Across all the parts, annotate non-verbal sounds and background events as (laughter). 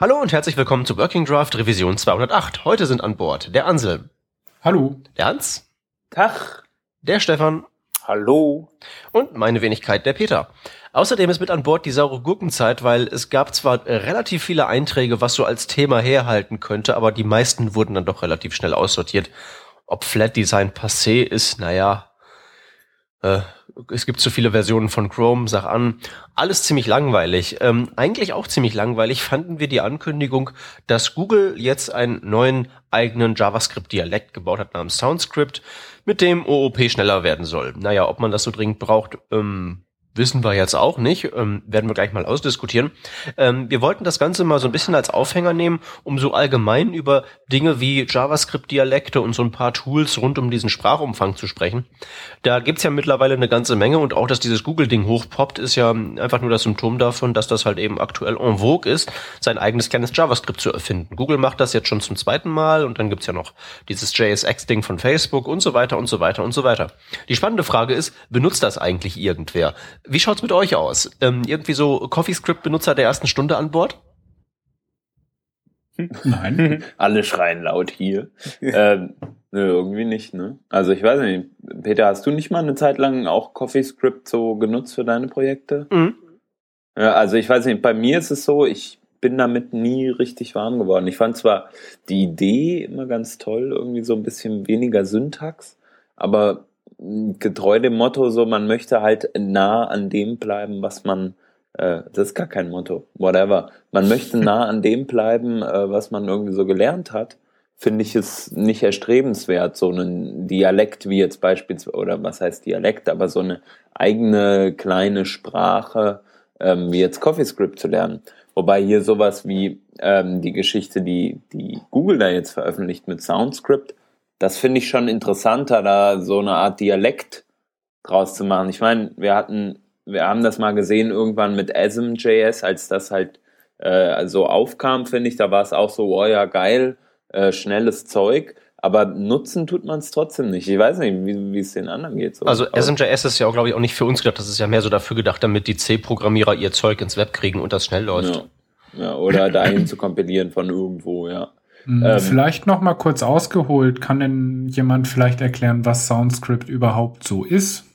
Hallo und herzlich willkommen zu Working Draft Revision 208. Heute sind an Bord der Anselm. Hallo. Der Hans. Tag. Der Stefan. Hallo. Und meine Wenigkeit, der Peter. Außerdem ist mit an Bord die saure Gurkenzeit, weil es gab zwar relativ viele Einträge, was so als Thema herhalten könnte, aber die meisten wurden dann doch relativ schnell aussortiert. Ob Flat Design passé ist, naja, äh, es gibt zu viele Versionen von Chrome, sag an. Alles ziemlich langweilig. Ähm, eigentlich auch ziemlich langweilig fanden wir die Ankündigung, dass Google jetzt einen neuen eigenen JavaScript-Dialekt gebaut hat namens SoundScript, mit dem OOP schneller werden soll. Naja, ob man das so dringend braucht, ähm, wissen wir jetzt auch nicht, ähm, werden wir gleich mal ausdiskutieren. Ähm, wir wollten das Ganze mal so ein bisschen als Aufhänger nehmen, um so allgemein über Dinge wie JavaScript-Dialekte und so ein paar Tools rund um diesen Sprachumfang zu sprechen. Da gibt's ja mittlerweile eine ganze Menge und auch, dass dieses Google-Ding hochpoppt, ist ja einfach nur das Symptom davon, dass das halt eben aktuell en vogue ist, sein eigenes kleines JavaScript zu erfinden. Google macht das jetzt schon zum zweiten Mal und dann gibt's ja noch dieses JSX-Ding von Facebook und so weiter und so weiter und so weiter. Die spannende Frage ist, benutzt das eigentlich irgendwer? Wie schaut's mit euch aus? Ähm, irgendwie so CoffeeScript-Benutzer der ersten Stunde an Bord? Nein. (laughs) Alle schreien laut hier. ähm, nö, irgendwie nicht, ne? Also ich weiß nicht. Peter, hast du nicht mal eine Zeit lang auch CoffeeScript so genutzt für deine Projekte? Mhm. Ja, also ich weiß nicht, bei mir ist es so, ich bin damit nie richtig warm geworden. Ich fand zwar die Idee immer ganz toll, irgendwie so ein bisschen weniger Syntax, aber getreu dem Motto, so man möchte halt nah an dem bleiben, was man, äh, das ist gar kein Motto, whatever. Man möchte (laughs) nah an dem bleiben, äh, was man irgendwie so gelernt hat. Finde ich es nicht erstrebenswert, so einen Dialekt wie jetzt beispielsweise, oder was heißt Dialekt, aber so eine eigene kleine Sprache ähm, wie jetzt CoffeeScript zu lernen. Wobei hier sowas wie ähm, die Geschichte, die, die Google da jetzt veröffentlicht mit SoundScript, das finde ich schon interessanter, da so eine Art Dialekt draus zu machen. Ich meine, wir hatten, wir haben das mal gesehen irgendwann mit ASM.js, als das halt äh, so aufkam, finde ich, da war es auch so, oh ja, geil, äh, schnelles Zeug. Aber nutzen tut man es trotzdem nicht. Ich weiß nicht, wie, es den anderen geht. So. Also SMJS ist ja auch, glaube ich, auch nicht für uns gedacht. Das ist ja mehr so dafür gedacht, damit die C-Programmierer ihr Zeug ins Web kriegen und das schnell läuft. Ja, ja oder dahin zu kompilieren von irgendwo, ja. Hm, ähm, vielleicht noch mal kurz ausgeholt. Kann denn jemand vielleicht erklären, was SoundScript überhaupt so ist?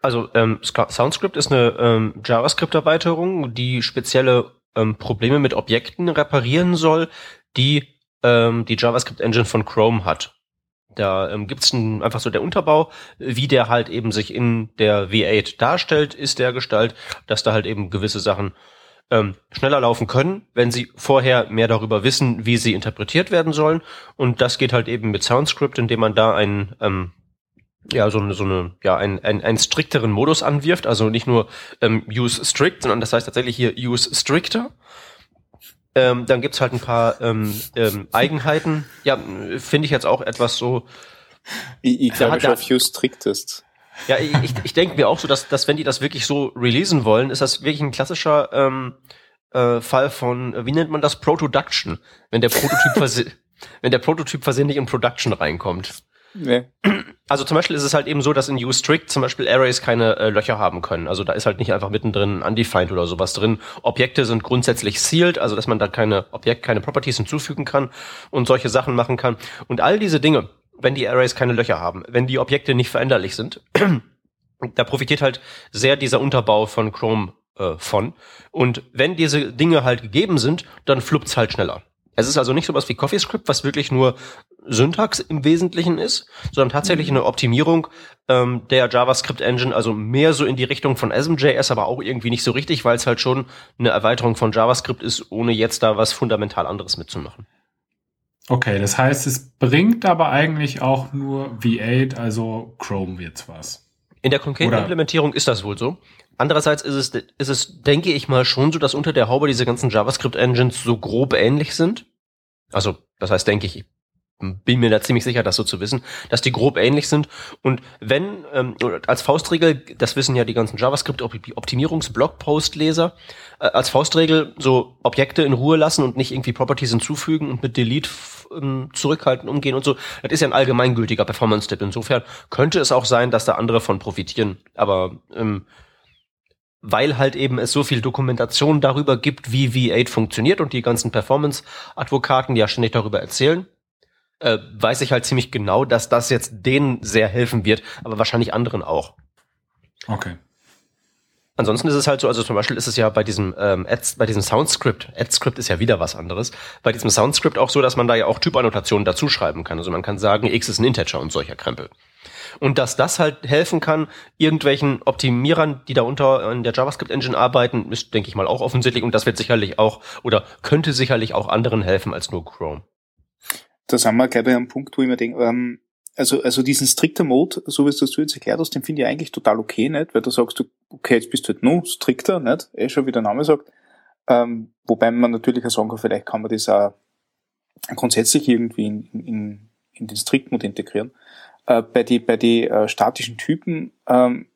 Also ähm, SoundScript ist eine ähm, JavaScript-Erweiterung, die spezielle ähm, Probleme mit Objekten reparieren soll, die ähm, die JavaScript-Engine von Chrome hat. Da ähm, gibt es einfach so der Unterbau, wie der halt eben sich in der V8 darstellt, ist der Gestalt, dass da halt eben gewisse Sachen ähm, schneller laufen können, wenn sie vorher mehr darüber wissen, wie sie interpretiert werden sollen. Und das geht halt eben mit SoundScript, indem man da einen ähm, ja, so eine, so eine, ja, einen, einen, einen strikteren Modus anwirft, also nicht nur ähm, use strict, sondern das heißt tatsächlich hier use stricter. Ähm, dann gibt's halt ein paar ähm, ähm, Eigenheiten. Ja, finde ich jetzt auch etwas so. Ich, ich glaube, auf use strictest. Ja, ich, ich denke mir auch so, dass, dass wenn die das wirklich so releasen wollen, ist das wirklich ein klassischer ähm, äh, Fall von, wie nennt man das, Production, wenn der Prototyp (laughs) wenn der Prototyp versehentlich in Production reinkommt. Nee. Also zum Beispiel ist es halt eben so, dass in UStrict zum Beispiel Arrays keine äh, Löcher haben können. Also da ist halt nicht einfach mittendrin undefined oder sowas drin. Objekte sind grundsätzlich sealed, also dass man da keine Objekt, keine Properties hinzufügen kann und solche Sachen machen kann. Und all diese Dinge, wenn die Arrays keine Löcher haben, wenn die Objekte nicht veränderlich sind. (clears throat) da profitiert halt sehr dieser Unterbau von Chrome äh, von. Und wenn diese Dinge halt gegeben sind, dann fluppt's halt schneller. Es ist also nicht sowas wie CoffeeScript, was wirklich nur Syntax im Wesentlichen ist, sondern tatsächlich eine Optimierung ähm, der JavaScript Engine, also mehr so in die Richtung von ASM.js, aber auch irgendwie nicht so richtig, weil es halt schon eine Erweiterung von JavaScript ist, ohne jetzt da was fundamental anderes mitzumachen. Okay, das heißt, es bringt aber eigentlich auch nur V8, also Chrome wird's was. In der konkreten Oder? Implementierung ist das wohl so. Andererseits ist es, ist es, denke ich mal, schon so, dass unter der Haube diese ganzen JavaScript-Engines so grob ähnlich sind. Also, das heißt, denke ich, bin mir da ziemlich sicher, das so zu wissen, dass die grob ähnlich sind. Und wenn, ähm, als Faustregel, das wissen ja die ganzen JavaScript-Optimierungs-Blogpost-Leser, äh, als Faustregel so Objekte in Ruhe lassen und nicht irgendwie Properties hinzufügen und mit Delete ähm, zurückhalten, umgehen und so. Das ist ja ein allgemeingültiger Performance-Tipp. Insofern könnte es auch sein, dass da andere von profitieren. Aber ähm, weil halt eben es so viel Dokumentation darüber gibt, wie V8 funktioniert und die ganzen Performance-Advokaten, ja ständig darüber erzählen, äh, weiß ich halt ziemlich genau, dass das jetzt denen sehr helfen wird, aber wahrscheinlich anderen auch. Okay. Ansonsten ist es halt so, also zum Beispiel ist es ja bei diesem ähm, Ads, bei diesem Soundscript, AdScript ist ja wieder was anderes, bei diesem Soundscript auch so, dass man da ja auch Typannotationen dazu schreiben kann. Also man kann sagen, x ist ein Integer und solcher Krempel. Und dass das halt helfen kann, irgendwelchen Optimierern, die da unter in der JavaScript Engine arbeiten, ist, denke ich mal, auch offensichtlich. Und das wird sicherlich auch oder könnte sicherlich auch anderen helfen als nur Chrome. Da sind wir gleich bei einem Punkt, wo ich mir denke, ähm, also, also diesen strikter Mode, so wie es das du jetzt erklärt hast, den finde ich eigentlich total okay, nicht? Weil du sagst, du, okay, jetzt bist du halt nur strikter, nicht? Eh schon, wie der Name sagt. Ähm, wobei man natürlich auch sagen kann, vielleicht kann man das auch grundsätzlich irgendwie in, in, in den Strict-Mode integrieren. Äh, bei die, bei die äh, statischen Typen, ähm,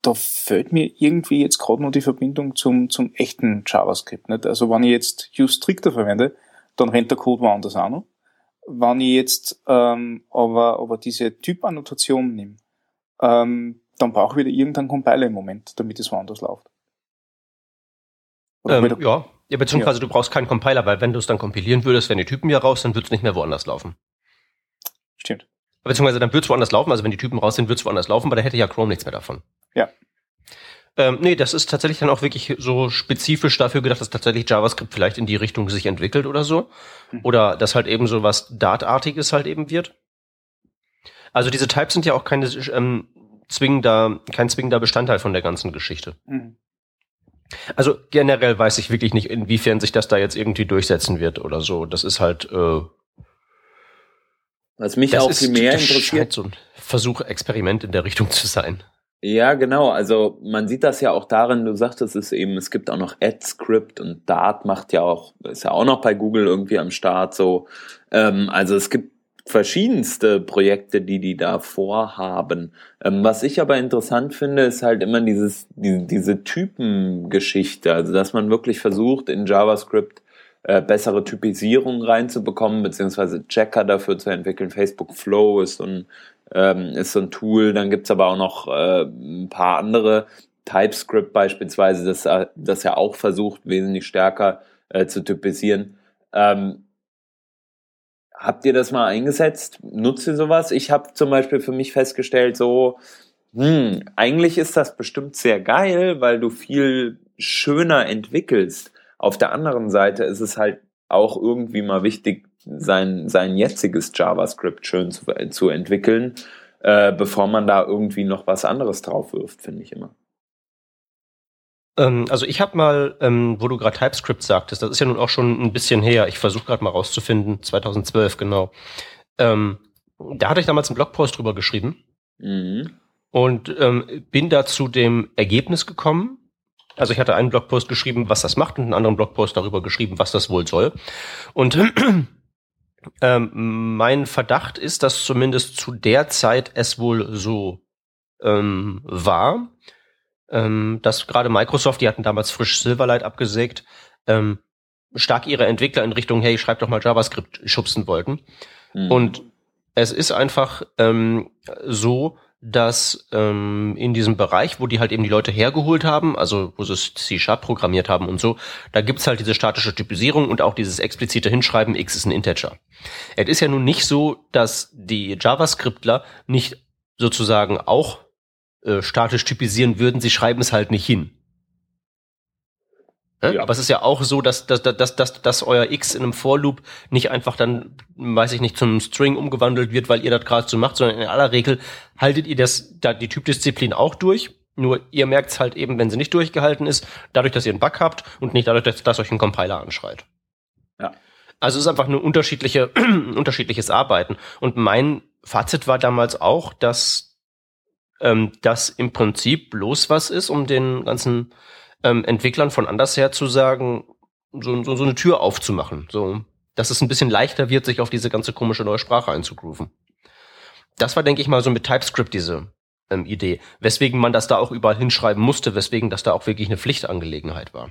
da fällt mir irgendwie jetzt gerade noch die Verbindung zum, zum echten JavaScript. Nicht? Also wenn ich jetzt use stricter verwende, dann rennt der Code woanders auch noch. Wenn ich jetzt ähm, aber, aber diese Typannotation nehme, ähm, dann brauche ich wieder irgendeinen Compiler im Moment, damit es woanders läuft. Ähm, ja. ja, beziehungsweise ja. du brauchst keinen Compiler, weil wenn du es dann kompilieren würdest, wenn die Typen hier raus, dann wird es nicht mehr woanders laufen. Stimmt. Beziehungsweise dann wird es woanders laufen, also wenn die Typen raus sind, wird es woanders laufen, aber da hätte ja Chrome nichts mehr davon. Ja. Ähm, nee, das ist tatsächlich dann auch wirklich so spezifisch dafür gedacht, dass tatsächlich JavaScript vielleicht in die Richtung sich entwickelt oder so. Mhm. Oder dass halt eben so was Dartartiges halt eben wird. Also diese Types sind ja auch keine ähm, zwingender, kein zwingender Bestandteil von der ganzen Geschichte. Mhm. Also generell weiß ich wirklich nicht, inwiefern sich das da jetzt irgendwie durchsetzen wird oder so. Das ist halt äh, was mich das auch viel mehr interessiert. so ein Versuch, Experiment in der Richtung zu sein. Ja, genau. Also man sieht das ja auch darin, du sagtest es eben, es gibt auch noch AdScript und Dart macht ja auch, ist ja auch noch bei Google irgendwie am Start so. Ähm, also es gibt verschiedenste Projekte, die die da vorhaben. Ähm, was ich aber interessant finde, ist halt immer dieses, die, diese Typengeschichte. Also dass man wirklich versucht, in JavaScript äh, bessere Typisierung reinzubekommen, beziehungsweise Checker dafür zu entwickeln. Facebook Flow ist so ein, ähm, ist so ein Tool. Dann gibt's aber auch noch äh, ein paar andere. TypeScript beispielsweise, das, äh, das ja auch versucht, wesentlich stärker äh, zu typisieren. Ähm, habt ihr das mal eingesetzt? Nutzt ihr sowas? Ich habe zum Beispiel für mich festgestellt, so, hm, eigentlich ist das bestimmt sehr geil, weil du viel schöner entwickelst. Auf der anderen Seite ist es halt auch irgendwie mal wichtig, sein, sein jetziges JavaScript schön zu, zu entwickeln, äh, bevor man da irgendwie noch was anderes drauf wirft, finde ich immer. Ähm, also ich habe mal, ähm, wo du gerade TypeScript sagtest, das ist ja nun auch schon ein bisschen her, ich versuche gerade mal rauszufinden, 2012 genau. Ähm, da hatte ich damals einen Blogpost drüber geschrieben mhm. und ähm, bin da zu dem Ergebnis gekommen, also ich hatte einen Blogpost geschrieben, was das macht und einen anderen Blogpost darüber geschrieben, was das wohl soll. Und ähm, mein Verdacht ist, dass zumindest zu der Zeit es wohl so ähm, war, ähm, dass gerade Microsoft, die hatten damals frisch Silverlight abgesägt, ähm, stark ihre Entwickler in Richtung, hey, schreib doch mal JavaScript schubsen wollten. Mhm. Und es ist einfach ähm, so, dass ähm, in diesem Bereich, wo die halt eben die Leute hergeholt haben, also wo sie C-Sharp programmiert haben und so, da gibt's halt diese statische Typisierung und auch dieses explizite Hinschreiben, x ist ein Integer. Es ist ja nun nicht so, dass die JavaScriptler nicht sozusagen auch äh, statisch typisieren würden, sie schreiben es halt nicht hin. Ja. Aber es ist ja auch so, dass, dass, dass, dass, dass euer X in einem For-Loop nicht einfach dann, weiß ich nicht, zum String umgewandelt wird, weil ihr das gerade so macht, sondern in aller Regel haltet ihr das, da die Typdisziplin auch durch. Nur ihr merkt es halt eben, wenn sie nicht durchgehalten ist, dadurch, dass ihr einen Bug habt und nicht dadurch, dass, dass euch ein Compiler anschreit. Ja. Also es ist einfach nur unterschiedliche, (clears throat) unterschiedliches Arbeiten. Und mein Fazit war damals auch, dass ähm, das im Prinzip bloß was ist, um den ganzen ähm, Entwicklern von andersher zu sagen, so, so, so eine Tür aufzumachen. So, dass es ein bisschen leichter wird, sich auf diese ganze komische neue Sprache einzugrooven. Das war, denke ich mal, so mit TypeScript diese ähm, Idee. Weswegen man das da auch überall hinschreiben musste, weswegen das da auch wirklich eine Pflichtangelegenheit war.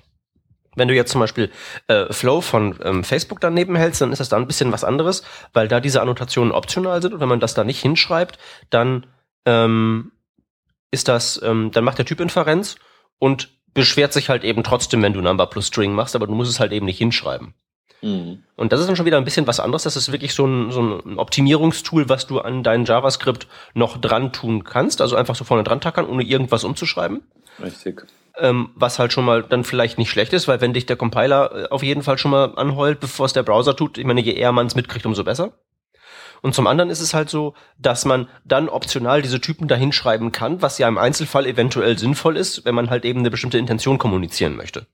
Wenn du jetzt zum Beispiel äh, Flow von ähm, Facebook daneben hältst, dann ist das da ein bisschen was anderes, weil da diese Annotationen optional sind und wenn man das da nicht hinschreibt, dann ähm, ist das, ähm, dann macht der Typ Inferenz und beschwert sich halt eben trotzdem, wenn du Number plus String machst, aber du musst es halt eben nicht hinschreiben. Mhm. Und das ist dann schon wieder ein bisschen was anderes. Das ist wirklich so ein, so ein Optimierungstool, was du an dein JavaScript noch dran tun kannst. Also einfach so vorne dran tackern, ohne irgendwas umzuschreiben. Richtig. Ähm, was halt schon mal dann vielleicht nicht schlecht ist, weil wenn dich der Compiler äh, auf jeden Fall schon mal anheult, bevor es der Browser tut, ich meine, je eher man es mitkriegt, umso besser. Und zum anderen ist es halt so, dass man dann optional diese Typen dahinschreiben kann, was ja im Einzelfall eventuell sinnvoll ist, wenn man halt eben eine bestimmte Intention kommunizieren möchte.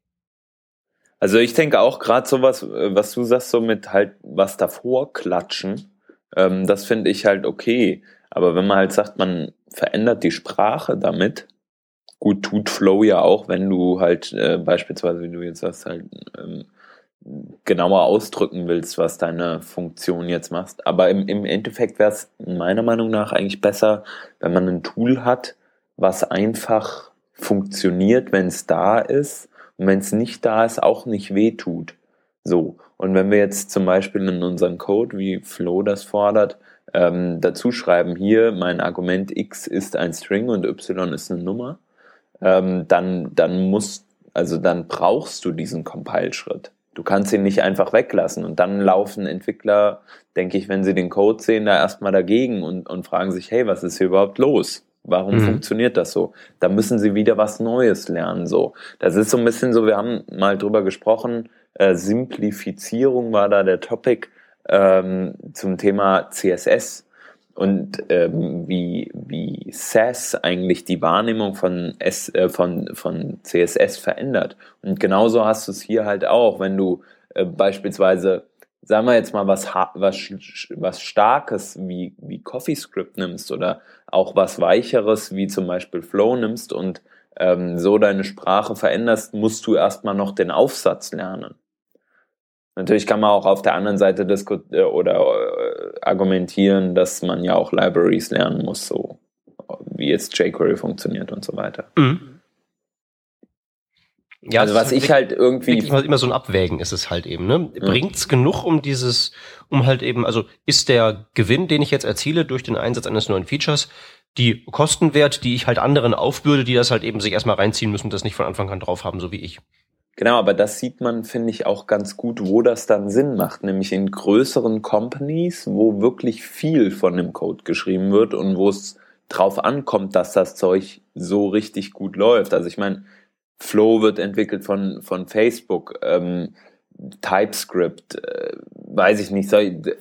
Also ich denke auch gerade sowas, äh, was du sagst, so mit halt was davor klatschen, ähm, das finde ich halt okay. Aber wenn man halt sagt, man verändert die Sprache damit, gut tut Flow ja auch, wenn du halt äh, beispielsweise, wie du jetzt sagst, halt ähm, genauer ausdrücken willst, was deine Funktion jetzt machst. Aber im, im Endeffekt wäre es meiner Meinung nach eigentlich besser, wenn man ein Tool hat, was einfach funktioniert, wenn es da ist und wenn es nicht da ist, auch nicht wehtut. So. Und wenn wir jetzt zum Beispiel in unseren Code, wie Flow das fordert, ähm, dazu schreiben, hier mein Argument x ist ein String und y ist eine Nummer, ähm, dann, dann musst, also dann brauchst du diesen Compile-Schritt. Du kannst ihn nicht einfach weglassen. Und dann laufen Entwickler, denke ich, wenn sie den Code sehen, da erstmal dagegen und, und fragen sich, hey, was ist hier überhaupt los? Warum mhm. funktioniert das so? Da müssen sie wieder was Neues lernen. So, das ist so ein bisschen so. Wir haben mal drüber gesprochen. Äh, Simplifizierung war da der Topic ähm, zum Thema CSS und ähm, wie, wie SAS eigentlich die Wahrnehmung von, S, äh, von, von CSS verändert. Und genauso hast du es hier halt auch, wenn du äh, beispielsweise, sagen wir jetzt mal, was, was, was Starkes wie, wie CoffeeScript nimmst oder auch was Weicheres wie zum Beispiel Flow nimmst und ähm, so deine Sprache veränderst, musst du erstmal noch den Aufsatz lernen. Natürlich kann man auch auf der anderen Seite diskutieren äh, oder äh, argumentieren, dass man ja auch Libraries lernen muss, so wie jetzt jQuery funktioniert und so weiter. Mhm. Ja, also was ich halt irgendwie immer so ein Abwägen ist es halt eben, ne? Ja. Bringt's genug um dieses um halt eben, also ist der Gewinn, den ich jetzt erziele durch den Einsatz eines neuen Features, die Kostenwert, die ich halt anderen aufbürde, die das halt eben sich erstmal reinziehen müssen, das nicht von Anfang an drauf haben, so wie ich. Genau, aber das sieht man, finde ich, auch ganz gut, wo das dann Sinn macht, nämlich in größeren Companies, wo wirklich viel von dem Code geschrieben wird und wo es drauf ankommt, dass das Zeug so richtig gut läuft. Also ich meine, Flow wird entwickelt von, von Facebook, ähm, TypeScript, äh, weiß ich nicht.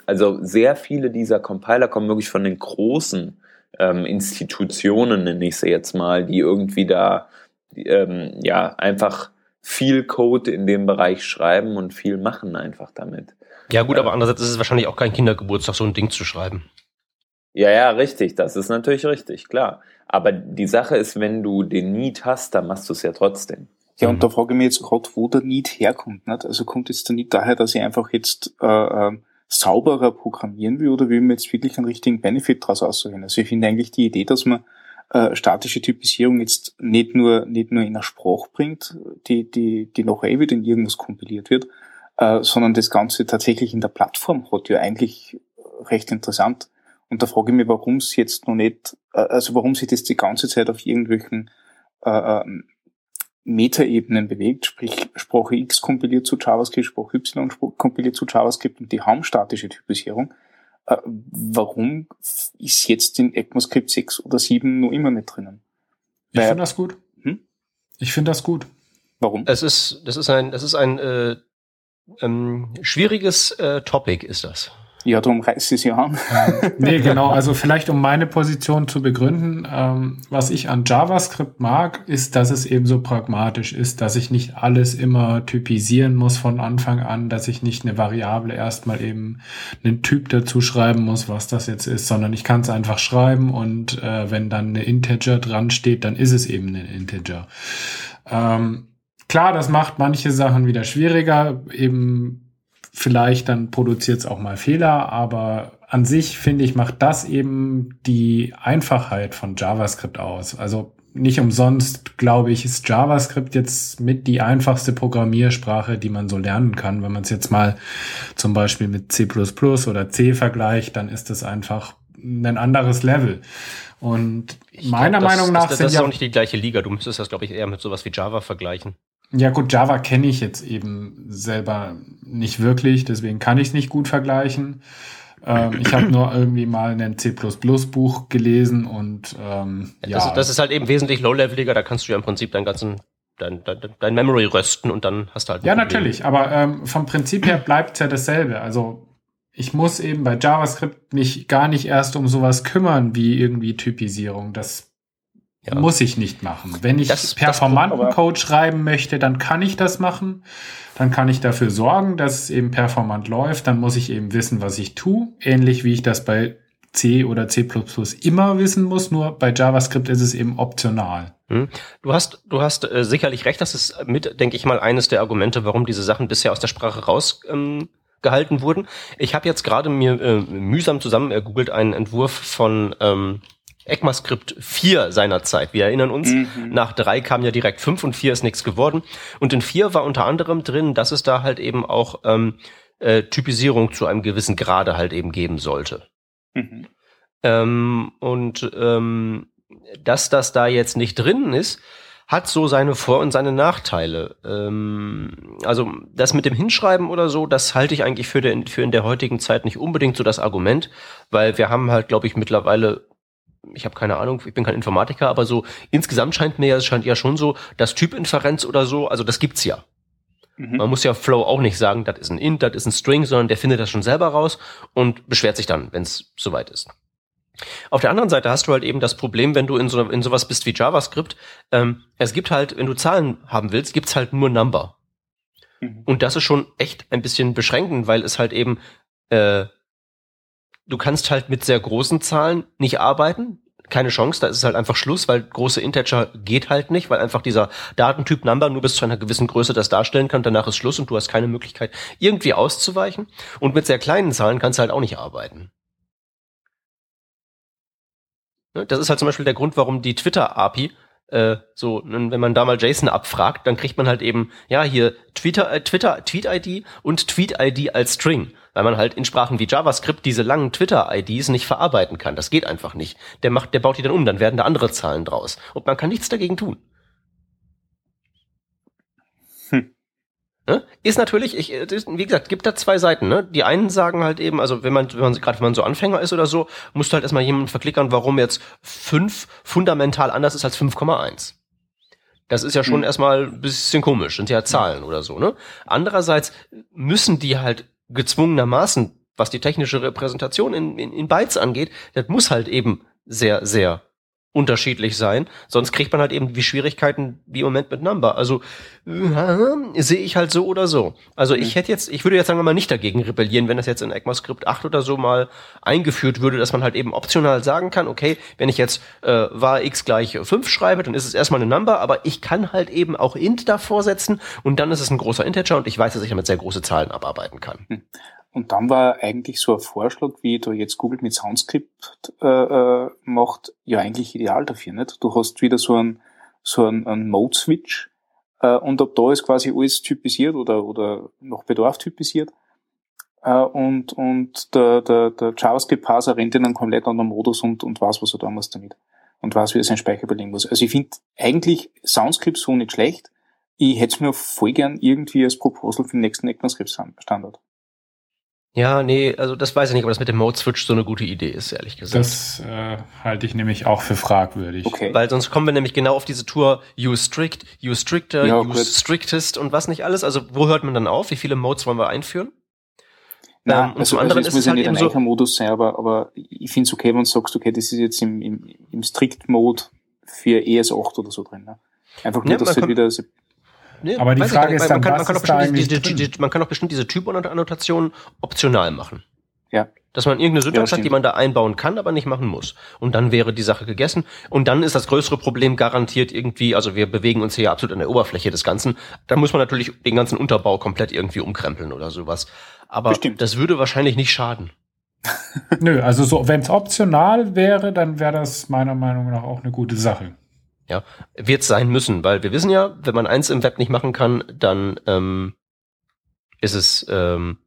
Also sehr viele dieser Compiler kommen wirklich von den großen ähm, Institutionen, nenne ich sie jetzt mal, die irgendwie da ähm, ja einfach viel Code in dem Bereich schreiben und viel machen einfach damit. Ja gut, aber andererseits ist es wahrscheinlich auch kein Kindergeburtstag, so ein Ding zu schreiben. Ja, ja, richtig, das ist natürlich richtig, klar. Aber die Sache ist, wenn du den Need hast, dann machst du es ja trotzdem. Ja, und da frage ich mich jetzt gerade, wo der Need herkommt. Nicht? Also kommt jetzt der Need daher, dass ich einfach jetzt äh, äh, sauberer programmieren will oder will mir jetzt wirklich einen richtigen Benefit daraus aussuchen? Also ich finde eigentlich die Idee, dass man äh, statische Typisierung jetzt nicht nur, nicht nur in der Sprache bringt, die, die, die noch eh wieder in irgendwas kompiliert wird, äh, sondern das Ganze tatsächlich in der Plattform hat, ja eigentlich recht interessant. Und da frage ich mich, warum es jetzt noch nicht, äh, also warum sich das die ganze Zeit auf irgendwelchen äh, ähm, Metaebenen bewegt, sprich Sprache X kompiliert zu JavaScript, Sprache Y kompiliert zu JavaScript und die haben statische Typisierung. Äh, warum ist jetzt in ECMAScript 6 oder 7 noch immer nicht drinnen? Ich finde das gut. Hm? Ich finde das gut. Warum? Es ist, das ist ein, das ist ein äh, ähm, schwieriges äh, Topic, ist das. Ja, darum reißt es ja an. nee, genau. Also vielleicht, um meine Position zu begründen, ähm, was ich an JavaScript mag, ist, dass es eben so pragmatisch ist, dass ich nicht alles immer typisieren muss von Anfang an, dass ich nicht eine Variable erstmal eben einen Typ dazu schreiben muss, was das jetzt ist, sondern ich kann es einfach schreiben und äh, wenn dann eine Integer dran steht, dann ist es eben ein Integer. Ähm, klar, das macht manche Sachen wieder schwieriger, eben Vielleicht dann produziert es auch mal Fehler, aber an sich finde ich, macht das eben die Einfachheit von JavaScript aus. Also nicht umsonst, glaube ich, ist JavaScript jetzt mit die einfachste Programmiersprache, die man so lernen kann. Wenn man es jetzt mal zum Beispiel mit C++ oder C vergleicht, dann ist es einfach ein anderes Level. Und ich meiner glaub, das, Meinung nach das, das, sind ist auch nicht die gleiche Liga. Du müsstest das, glaube ich, eher mit sowas wie Java vergleichen. Ja gut, Java kenne ich jetzt eben selber nicht wirklich, deswegen kann ich es nicht gut vergleichen. Ähm, ich habe nur irgendwie mal ein C++-Buch gelesen und ähm, ja. Das, das ist halt eben wesentlich low-leveliger, da kannst du ja im Prinzip deinen ganzen dein, dein, dein Memory rösten und dann hast du halt. Ja, Problem. natürlich, aber ähm, vom Prinzip her bleibt ja dasselbe. Also ich muss eben bei JavaScript mich gar nicht erst um sowas kümmern wie irgendwie Typisierung. Das ja. muss ich nicht machen. Wenn ich das, performanten Code schreiben möchte, dann kann ich das machen. Dann kann ich dafür sorgen, dass es eben performant läuft. Dann muss ich eben wissen, was ich tue. Ähnlich wie ich das bei C oder C++ immer wissen muss, nur bei JavaScript ist es eben optional. Hm. Du hast, du hast äh, sicherlich recht, das ist mit, denke ich mal, eines der Argumente, warum diese Sachen bisher aus der Sprache rausgehalten ähm, wurden. Ich habe jetzt gerade mir äh, mühsam zusammen ergoogelt einen Entwurf von ähm, ECMAScript 4 seinerzeit. Wir erinnern uns, mhm. nach 3 kam ja direkt 5 und 4 ist nichts geworden. Und in 4 war unter anderem drin, dass es da halt eben auch ähm, äh, Typisierung zu einem gewissen Grade halt eben geben sollte. Mhm. Ähm, und ähm, dass das da jetzt nicht drin ist, hat so seine Vor- und seine Nachteile. Ähm, also das mit dem Hinschreiben oder so, das halte ich eigentlich für, den, für in der heutigen Zeit nicht unbedingt so das Argument, weil wir haben halt, glaube ich, mittlerweile ich habe keine Ahnung, ich bin kein Informatiker, aber so insgesamt scheint mir ja, es scheint ja schon so, dass Typinferenz oder so, also das gibt's ja. Mhm. Man muss ja Flow auch nicht sagen, das ist ein Int, das ist ein String, sondern der findet das schon selber raus und beschwert sich dann, wenn es soweit ist. Auf der anderen Seite hast du halt eben das Problem, wenn du in so in sowas bist wie JavaScript. Ähm, es gibt halt, wenn du Zahlen haben willst, gibt's halt nur Number. Mhm. Und das ist schon echt ein bisschen beschränkend, weil es halt eben äh, du kannst halt mit sehr großen Zahlen nicht arbeiten keine Chance, da ist es halt einfach Schluss, weil große Integer geht halt nicht, weil einfach dieser Datentyp Number nur bis zu einer gewissen Größe das darstellen kann, danach ist Schluss und du hast keine Möglichkeit, irgendwie auszuweichen. Und mit sehr kleinen Zahlen kannst du halt auch nicht arbeiten. Ne, das ist halt zum Beispiel der Grund, warum die Twitter-API äh, so, wenn man da mal JSON abfragt, dann kriegt man halt eben, ja, hier Twitter, äh, Twitter, Tweet-ID und Tweet-ID als String weil man halt in Sprachen wie JavaScript diese langen Twitter-IDs nicht verarbeiten kann. Das geht einfach nicht. Der macht, der baut die dann um, dann werden da andere Zahlen draus. Und man kann nichts dagegen tun. Hm. Ne? Ist natürlich, ich, wie gesagt, gibt da zwei Seiten. Ne? Die einen sagen halt eben, also wenn man, wenn man gerade wenn man so Anfänger ist oder so, musst du halt erstmal jemanden verklickern, warum jetzt 5 fundamental anders ist als 5,1. Das ist ja schon hm. erstmal ein bisschen komisch, sind ja Zahlen oder so, ne? Andererseits müssen die halt gezwungenermaßen, was die technische Repräsentation in, in, in Bytes angeht, das muss halt eben sehr, sehr unterschiedlich sein. Sonst kriegt man halt eben wie Schwierigkeiten wie im Moment mit Number. Also äh, sehe ich halt so oder so. Also ich mhm. hätte jetzt, ich würde jetzt sagen wir mal nicht dagegen rebellieren, wenn das jetzt in ECMAScript 8 oder so mal eingeführt würde, dass man halt eben optional sagen kann, okay, wenn ich jetzt äh, var x gleich 5 schreibe, dann ist es erstmal eine Number, aber ich kann halt eben auch int davor setzen und dann ist es ein großer Integer und ich weiß, dass ich damit sehr große Zahlen abarbeiten kann. Und dann war eigentlich so ein Vorschlag, wie du jetzt Google mit Soundscript äh, äh, macht, ja eigentlich ideal dafür. Nicht? Du hast wieder so einen so einen, einen Mode-Switch äh, und ab da ist quasi alles typisiert oder, oder noch Bedarf typisiert. Äh, und und der, der, der JavaScript-Parser rennt in einen komplett anderen Modus und, und weiß, was er da muss damit. Und weiß, wie er seinen Speicher belegen muss. Also ich finde eigentlich Soundscript so nicht schlecht. Ich hätte es mir voll gern irgendwie als Proposal für den nächsten ECMAScript-Standard. Ja, nee, also das weiß ich nicht, aber das mit dem Mode Switch so eine gute Idee ist, ehrlich gesagt. Das äh, halte ich nämlich auch für fragwürdig. Okay. Weil sonst kommen wir nämlich genau auf diese Tour use strict, use stricter, ja, use gut. strictest und was nicht alles. Also wo hört man dann auf? Wie viele Modes wollen wir einführen? Na, ähm, und also, zum anderen also es ist es halt ja nicht ein so Modus sein, aber, aber ich finde es okay, wenn du sagst, okay, das ist jetzt im, im, im Strict-Mode für ES8 oder so drin. Ne? Einfach nur, ja, dass halt wieder Nee, aber die Frage ist dann, man kann, man kann, da diese, diese, man kann auch bestimmt diese Typannotation optional machen. Ja. Dass man irgendeine Syntax ja, hat, die man da einbauen kann, aber nicht machen muss. Und dann wäre die Sache gegessen. Und dann ist das größere Problem garantiert irgendwie, also wir bewegen uns hier absolut an der Oberfläche des Ganzen. Da muss man natürlich den ganzen Unterbau komplett irgendwie umkrempeln oder sowas. Aber Bestimmt. das würde wahrscheinlich nicht schaden. (laughs) Nö, also so, wenn es optional wäre, dann wäre das meiner Meinung nach auch eine gute Sache. Ja, wird sein müssen, weil wir wissen ja, wenn man eins im Web nicht machen kann, dann ähm, ist es ähm,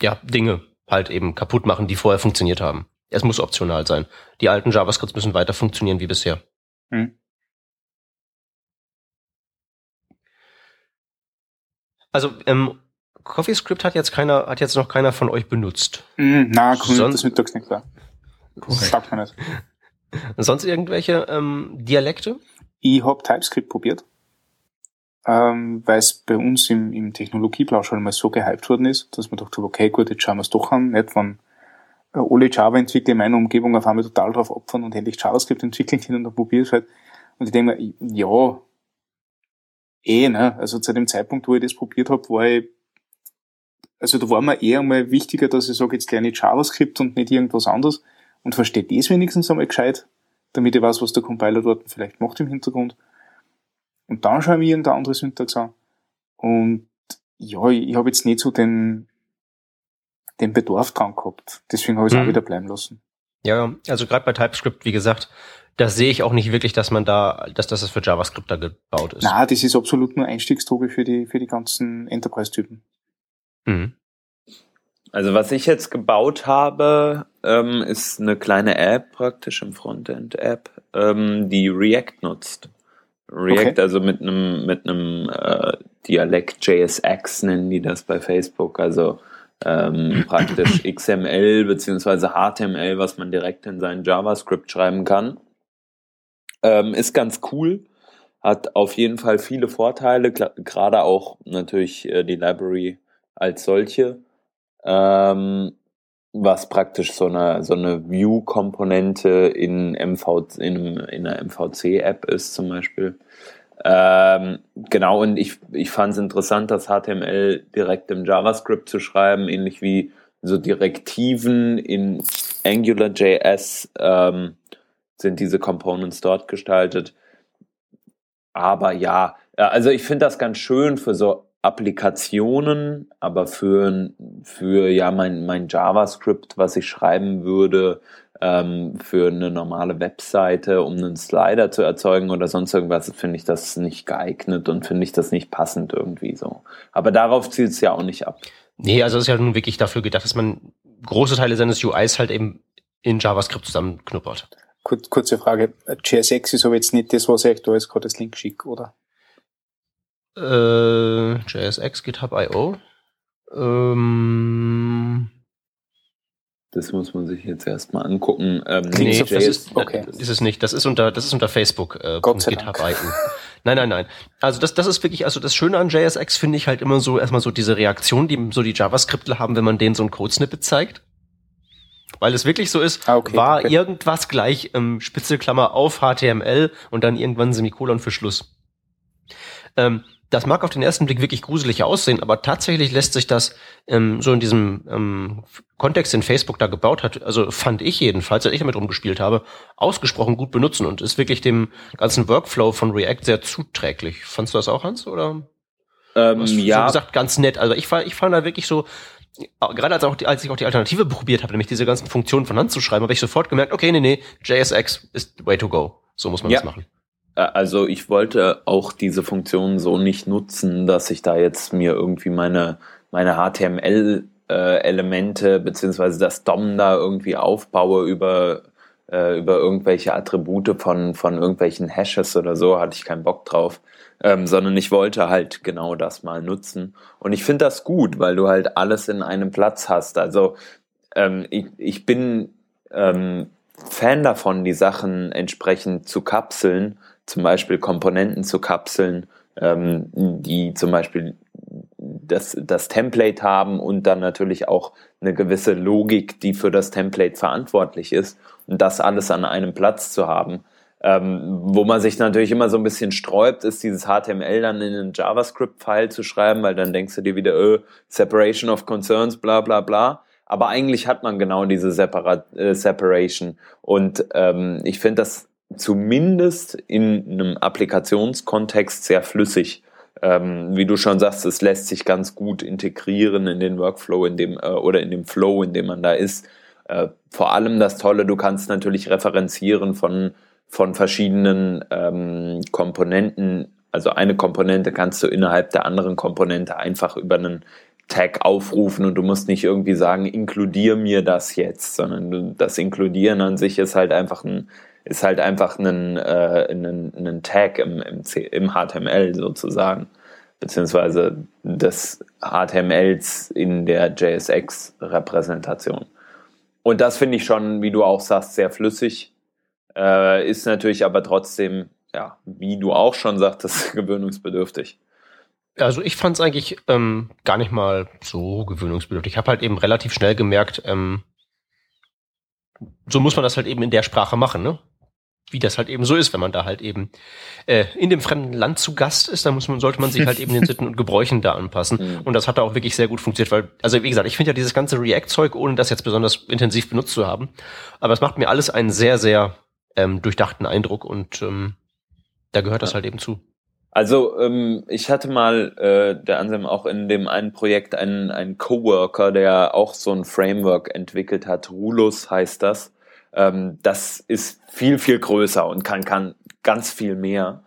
ja Dinge halt eben kaputt machen, die vorher funktioniert haben. Es muss optional sein. Die alten JavaScripts müssen weiter funktionieren wie bisher. Hm. Also ähm, CoffeeScript hat jetzt keiner, hat jetzt noch keiner von euch benutzt. Mm, na, kommt Son das mittags nicht klar. Das sagt man nicht. Sonst irgendwelche ähm, Dialekte? Ich hab TypeScript probiert, ähm, weil es bei uns im, im Technologieblau schon mal so gehypt worden ist, dass man dachte, okay, gut, jetzt schauen wir es doch an, nicht von äh, alle Java-Entwickler in meiner Umgebung auf einmal total drauf opfern und endlich JavaScript entwickeln hin und dann probiere halt. Und ich denke mir, ja, eh, ne? Also zu dem Zeitpunkt, wo ich das probiert habe, war ich, also da war mir eher mal wichtiger, dass ich sage, jetzt lerne ich JavaScript und nicht irgendwas anderes und verstehe das wenigstens einmal gescheit, damit ich weiß, was der Compiler dort vielleicht macht im Hintergrund. Und dann schaue ich mir irgendeine andere Syntax an. Und ja, ich, habe jetzt nicht so den, den Bedarf dran gehabt. Deswegen habe ich es mhm. auch wieder bleiben lassen. Ja, also gerade bei TypeScript, wie gesagt, da sehe ich auch nicht wirklich, dass man da, dass das für JavaScript da gebaut ist. Na, das ist absolut nur Einstiegsdroge für die, für die ganzen Enterprise-Typen. Mhm. Also was ich jetzt gebaut habe, ähm, ist eine kleine App praktisch im Frontend-App, ähm, die React nutzt. React okay. also mit einem mit einem äh, Dialekt JSX nennen die das bei Facebook, also ähm, (clears throat) praktisch XML beziehungsweise HTML, was man direkt in seinen JavaScript schreiben kann. Ähm, ist ganz cool, hat auf jeden Fall viele Vorteile, gerade auch natürlich äh, die Library als solche, ähm, was praktisch so eine, so eine View-Komponente in, MV, in, in einer MVC-App ist zum Beispiel. Ähm, genau, und ich, ich fand es interessant, das HTML direkt im JavaScript zu schreiben, ähnlich wie so Direktiven in AngularJS. Ähm, sind diese Components dort gestaltet. Aber ja, also ich finde das ganz schön für so Applikationen, aber für, für ja mein, mein JavaScript, was ich schreiben würde, ähm, für eine normale Webseite, um einen Slider zu erzeugen oder sonst irgendwas, finde ich das nicht geeignet und finde ich das nicht passend irgendwie so. Aber darauf zielt es ja auch nicht ab. Nee, also es ist ja nun wirklich dafür gedacht, dass man große Teile seines UIs halt eben in JavaScript zusammenknuppert. Kur kurze Frage. JSX ist aber jetzt nicht das, was ich euch da jetzt gerade als Link schicke, oder? Äh, JSX, GitHub.io. Ähm, das muss man sich jetzt erstmal angucken. Ähm, nee, das ist, okay. ist es nicht. Das ist unter, das ist unter Facebook. Äh, GitHub.io. nein, nein, nein. Also das, das ist wirklich, also das Schöne an JSX finde ich halt immer so, erstmal so diese Reaktion, die so die JavaScriptler haben, wenn man denen so ein Codesnippet zeigt weil es wirklich so ist, ah, okay, war okay. irgendwas gleich ähm, Spitzelklammer auf HTML und dann irgendwann Semikolon für Schluss. Ähm, das mag auf den ersten Blick wirklich gruselig aussehen, aber tatsächlich lässt sich das ähm, so in diesem ähm, Kontext, den Facebook da gebaut hat, also fand ich jedenfalls, als ich damit rumgespielt habe, ausgesprochen gut benutzen und ist wirklich dem ganzen Workflow von React sehr zuträglich. Fandst du das auch, Hans? Oder? Ähm, ja. gesagt, ganz nett. Also ich fand, ich fand da wirklich so, gerade als, auch die, als ich auch die Alternative probiert habe, nämlich diese ganzen Funktionen von Hand zu schreiben, habe ich sofort gemerkt, okay, nee, nee, JSX ist the way to go. So muss man ja. das machen. Also ich wollte auch diese Funktionen so nicht nutzen, dass ich da jetzt mir irgendwie meine, meine HTML äh, beziehungsweise das DOM da irgendwie aufbaue über äh, über irgendwelche Attribute von von irgendwelchen Hashes oder so hatte ich keinen Bock drauf ähm, sondern ich wollte halt genau das mal nutzen. Und ich finde das gut, weil du halt alles in einem Platz hast. Also ähm, ich, ich bin ähm, Fan davon, die Sachen entsprechend zu kapseln, zum Beispiel Komponenten zu kapseln, ähm, die zum Beispiel das, das Template haben und dann natürlich auch eine gewisse Logik, die für das Template verantwortlich ist und das alles an einem Platz zu haben. Ähm, wo man sich natürlich immer so ein bisschen sträubt, ist dieses HTML dann in einen JavaScript-File zu schreiben, weil dann denkst du dir wieder, äh, Separation of Concerns, bla bla bla. Aber eigentlich hat man genau diese Separa äh, Separation. Und ähm, ich finde das zumindest in einem Applikationskontext sehr flüssig. Ähm, wie du schon sagst, es lässt sich ganz gut integrieren in den Workflow, in dem äh, oder in dem Flow, in dem man da ist. Äh, vor allem das Tolle, du kannst natürlich referenzieren von von verschiedenen ähm, Komponenten. Also eine Komponente kannst du innerhalb der anderen Komponente einfach über einen Tag aufrufen und du musst nicht irgendwie sagen, inkludier mir das jetzt, sondern das Inkludieren an sich ist halt einfach ein, ist halt einfach ein, äh, ein, ein Tag im, im, im HTML sozusagen, beziehungsweise des HTMLs in der JSX-Repräsentation. Und das finde ich schon, wie du auch sagst, sehr flüssig, äh, ist natürlich aber trotzdem, ja, wie du auch schon sagtest, (laughs) gewöhnungsbedürftig. Also ich fand es eigentlich ähm, gar nicht mal so gewöhnungsbedürftig. Ich habe halt eben relativ schnell gemerkt, ähm, so muss man das halt eben in der Sprache machen, ne? Wie das halt eben so ist, wenn man da halt eben äh, in dem fremden Land zu Gast ist, dann muss man, sollte man sich halt eben den Sitten und Gebräuchen da anpassen. (laughs) Mhm. Und das hat da auch wirklich sehr gut funktioniert, weil, also wie gesagt, ich finde ja dieses ganze React-Zeug, ohne das jetzt besonders intensiv benutzt zu haben, aber es macht mir alles einen sehr, sehr ähm, durchdachten Eindruck und ähm, da gehört das halt eben zu. Also ähm, ich hatte mal äh, der Ansem auch in dem einen Projekt einen, einen Coworker, der auch so ein Framework entwickelt hat. Rulus heißt das. Ähm, das ist viel, viel größer und kann, kann ganz viel mehr.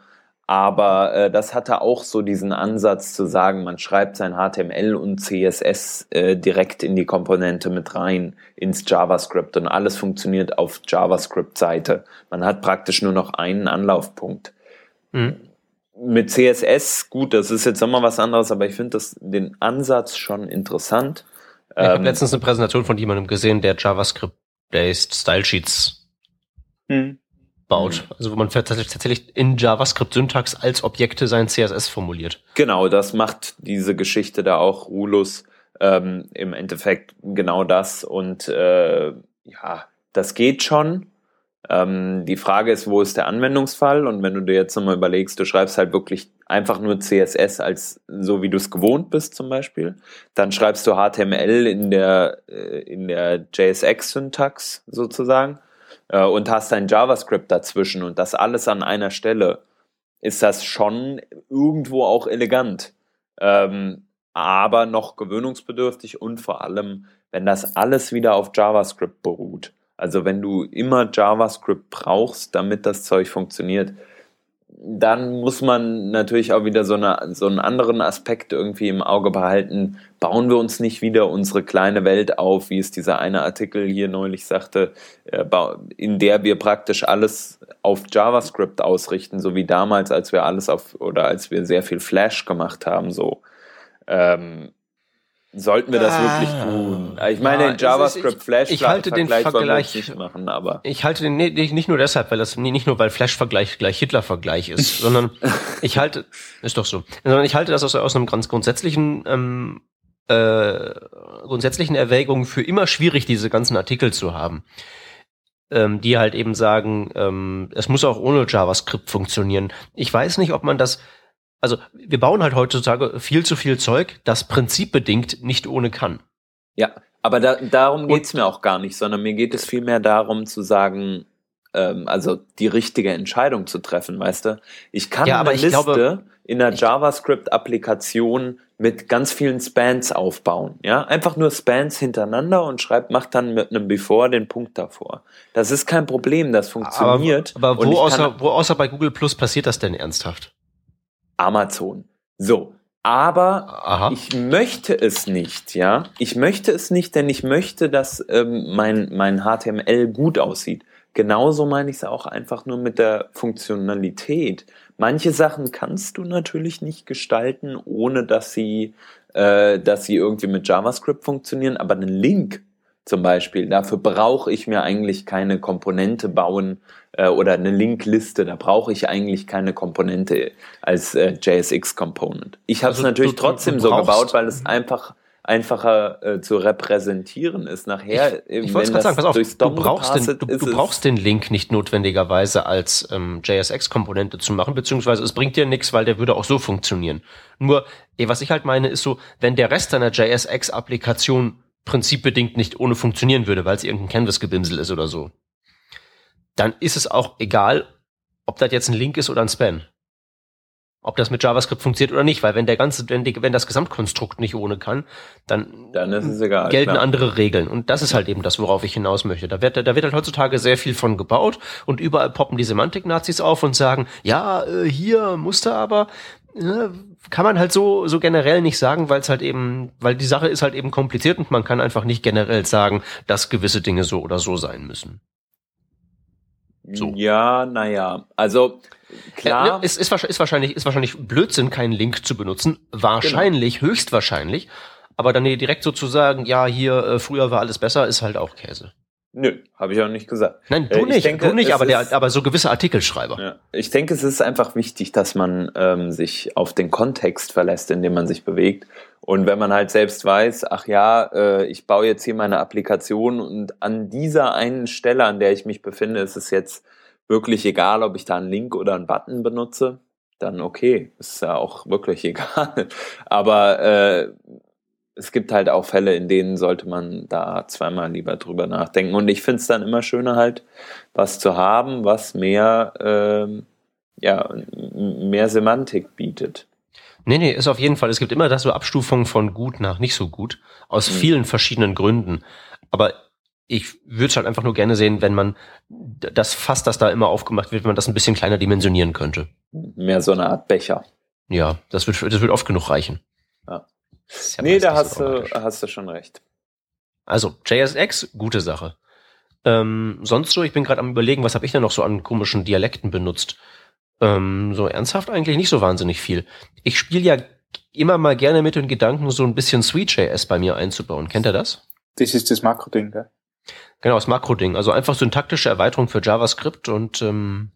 Aber äh, das hatte auch so diesen Ansatz zu sagen, man schreibt sein HTML und CSS äh, direkt in die Komponente mit rein, ins JavaScript und alles funktioniert auf JavaScript-Seite. Man hat praktisch nur noch einen Anlaufpunkt. Mhm mit CSS, gut, das ist jetzt nochmal was anderes, aber ich finde den Ansatz schon interessant. Ich ähm, habe letztens eine Präsentation von jemandem gesehen, der JavaScript-based Style Sheets hm. baut. Hm. Also wo man tatsächlich in JavaScript-Syntax als Objekte sein CSS formuliert. Genau, das macht diese Geschichte da auch Rulus ähm, im Endeffekt genau das. Und äh, ja, das geht schon. Ähm, die Frage ist, wo ist der Anwendungsfall? Und wenn du dir jetzt nochmal überlegst, du schreibst halt wirklich einfach nur CSS als so wie du es gewohnt bist zum Beispiel, dann schreibst du HTML in der äh, in der JSX-Syntax sozusagen äh, und hast ein JavaScript dazwischen und das alles an einer Stelle, ist das schon irgendwo auch elegant, ähm, aber noch gewöhnungsbedürftig und vor allem, wenn das alles wieder auf JavaScript beruht also wenn du immer JavaScript brauchst, damit das Zeug funktioniert, dann muss man natürlich auch wieder so, eine, so einen anderen Aspekt irgendwie im Auge behalten. Bauen wir uns nicht wieder unsere kleine Welt auf, wie es dieser eine Artikel hier neulich sagte, äh, in der wir praktisch alles auf JavaScript ausrichten, so wie damals, als wir alles auf oder als wir sehr viel Flash gemacht haben, so. Ähm, Sollten wir das ah, wirklich tun? Ich meine, ja, JavaScript Flash ich, ich halte den Vergleich nicht machen, aber ich halte den nicht, nicht nur deshalb, weil das nicht nur weil Flash Vergleich gleich Hitler Vergleich ist, (laughs) sondern ich halte ist doch so, sondern ich halte das aus, aus einem ganz grundsätzlichen ähm, äh, grundsätzlichen Erwägungen für immer schwierig, diese ganzen Artikel zu haben, ähm, die halt eben sagen, ähm, es muss auch ohne JavaScript funktionieren. Ich weiß nicht, ob man das also wir bauen halt heutzutage viel zu viel Zeug, das prinzipbedingt nicht ohne kann. Ja, aber da, darum geht's mir auch gar nicht, sondern mir geht es vielmehr darum zu sagen, ähm, also die richtige Entscheidung zu treffen, weißt du? Ich kann ja, eine Liste glaube, in der JavaScript-Applikation mit ganz vielen Spans aufbauen. Ja, einfach nur Spans hintereinander und schreibt, macht dann mit einem Before den Punkt davor. Das ist kein Problem, das funktioniert. Aber, aber wo, außer, wo außer bei Google Plus passiert das denn ernsthaft? Amazon. So. Aber Aha. ich möchte es nicht, ja. Ich möchte es nicht, denn ich möchte, dass ähm, mein, mein HTML gut aussieht. Genauso meine ich es auch einfach nur mit der Funktionalität. Manche Sachen kannst du natürlich nicht gestalten, ohne dass sie, äh, dass sie irgendwie mit JavaScript funktionieren, aber einen Link zum Beispiel. Dafür brauche ich mir eigentlich keine Komponente bauen äh, oder eine Linkliste. Da brauche ich eigentlich keine Komponente als äh, JSX-Component. Ich habe es also natürlich du, trotzdem du so gebaut, weil es einfach einfacher äh, zu repräsentieren ist. Nachher, ich, ich wollte gerade sagen, pass auf, du brauchst, den, du, du brauchst den Link nicht notwendigerweise als ähm, JSX-Komponente zu machen, beziehungsweise es bringt dir nichts, weil der würde auch so funktionieren. Nur, ey, was ich halt meine, ist so, wenn der Rest deiner JSX-Applikation prinzipbedingt nicht ohne funktionieren würde, weil es irgendein Canvas-Gebimsel ist oder so, dann ist es auch egal, ob das jetzt ein Link ist oder ein Span. Ob das mit JavaScript funktioniert oder nicht, weil wenn der ganze, wenn, die, wenn das Gesamtkonstrukt nicht ohne kann, dann, dann egal, gelten klar. andere Regeln. Und das ist halt eben das, worauf ich hinaus möchte. Da wird, da wird halt heutzutage sehr viel von gebaut und überall poppen die Semantik-Nazis auf und sagen, ja, äh, hier musste aber, äh, kann man halt so, so generell nicht sagen, weil es halt eben, weil die Sache ist halt eben kompliziert und man kann einfach nicht generell sagen, dass gewisse Dinge so oder so sein müssen. So. Ja, naja. Also klar. Ja, es ist, ist, wahrscheinlich, ist wahrscheinlich Blödsinn, keinen Link zu benutzen. Wahrscheinlich, genau. höchstwahrscheinlich. Aber dann direkt so zu sagen, ja, hier, äh, früher war alles besser, ist halt auch Käse. Nö, habe ich auch nicht gesagt. Nein, du äh, nicht, denke, du nicht, aber, der, aber so gewisse Artikelschreiber. Ja, ich denke, es ist einfach wichtig, dass man ähm, sich auf den Kontext verlässt, in dem man sich bewegt. Und wenn man halt selbst weiß, ach ja, äh, ich baue jetzt hier meine Applikation und an dieser einen Stelle, an der ich mich befinde, ist es jetzt wirklich egal, ob ich da einen Link oder einen Button benutze, dann okay, ist ja auch wirklich (laughs) egal. Aber äh, es gibt halt auch Fälle, in denen sollte man da zweimal lieber drüber nachdenken. Und ich finde es dann immer schöner, halt was zu haben, was mehr, ähm, ja, mehr Semantik bietet. Nee, nee, ist auf jeden Fall. Es gibt immer das so Abstufungen von gut nach nicht so gut. Aus mhm. vielen verschiedenen Gründen. Aber ich würde es halt einfach nur gerne sehen, wenn man das Fass, das da immer aufgemacht wird, wenn man das ein bisschen kleiner dimensionieren könnte. Mehr so eine Art Becher. Ja, das wird, das wird oft genug reichen. Ja. Ja nee, da hast du, hast du schon recht. Also, JSX, gute Sache. Ähm, sonst so, ich bin gerade am überlegen, was habe ich denn noch so an komischen Dialekten benutzt? Ähm, so ernsthaft eigentlich nicht so wahnsinnig viel. Ich spiele ja immer mal gerne mit den Gedanken, so ein bisschen Sweet.js bei mir einzubauen. Kennt ihr das? Das ist das Makro-Ding, gell? Genau, das Makro-Ding. Also einfach syntaktische Erweiterung für JavaScript und ähm,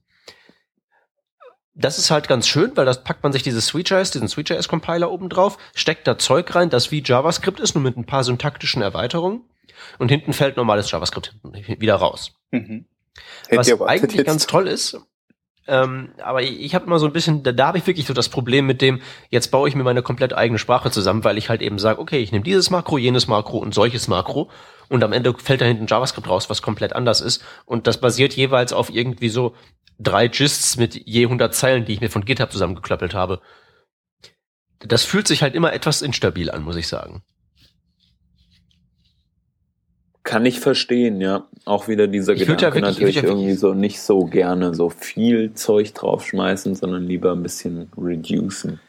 das ist halt ganz schön, weil das packt man sich dieses Sweetjs, diesen Sweetjs-Compiler oben drauf, steckt da Zeug rein, das wie JavaScript ist, nur mit ein paar syntaktischen Erweiterungen. Und hinten fällt normales JavaScript wieder raus. Mhm. Was eigentlich jetzt. ganz toll ist, ähm, aber ich, ich habe immer so ein bisschen, da, da habe ich wirklich so das Problem mit dem, jetzt baue ich mir meine komplett eigene Sprache zusammen, weil ich halt eben sage, okay, ich nehme dieses Makro, jenes Makro und solches Makro und am Ende fällt da hinten JavaScript raus, was komplett anders ist. Und das basiert jeweils auf irgendwie so drei Gists mit je 100 Zeilen, die ich mir von GitHub zusammengeklöppelt habe. Das fühlt sich halt immer etwas instabil an, muss ich sagen. Kann ich verstehen, ja. Auch wieder dieser ich Gedanke ja wirklich, natürlich ja irgendwie so nicht so gerne so viel Zeug draufschmeißen, sondern lieber ein bisschen reducen.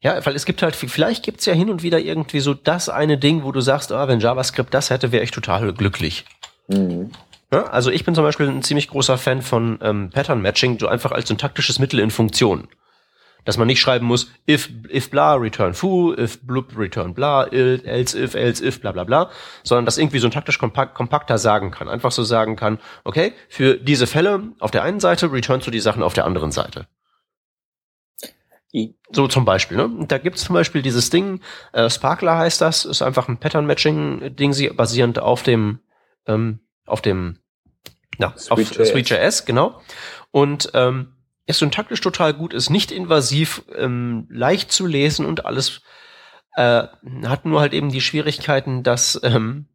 Ja, weil es gibt halt, vielleicht gibt's ja hin und wieder irgendwie so das eine Ding, wo du sagst, oh, wenn JavaScript das hätte, wäre ich total glücklich. Mhm. Ja, also ich bin zum Beispiel ein ziemlich großer Fan von ähm, Pattern Matching, so einfach als syntaktisches Mittel in Funktion. Dass man nicht schreiben muss, if, if bla, return foo, if blub, return bla, else if, else if, bla bla bla, sondern das irgendwie syntaktisch kompakt, kompakter sagen kann. Einfach so sagen kann, okay, für diese Fälle auf der einen Seite return zu die Sachen auf der anderen Seite. So zum Beispiel, ne? Da gibt's zum Beispiel dieses Ding, äh, Sparkler heißt das, ist einfach ein Pattern-Matching-Ding, basierend auf dem ähm, auf dem ja, Sweet auf Sweet.js, genau. Und ähm, ist syntaktisch total gut, ist nicht invasiv, ähm, leicht zu lesen und alles äh, hat nur halt eben die Schwierigkeiten, dass ähm,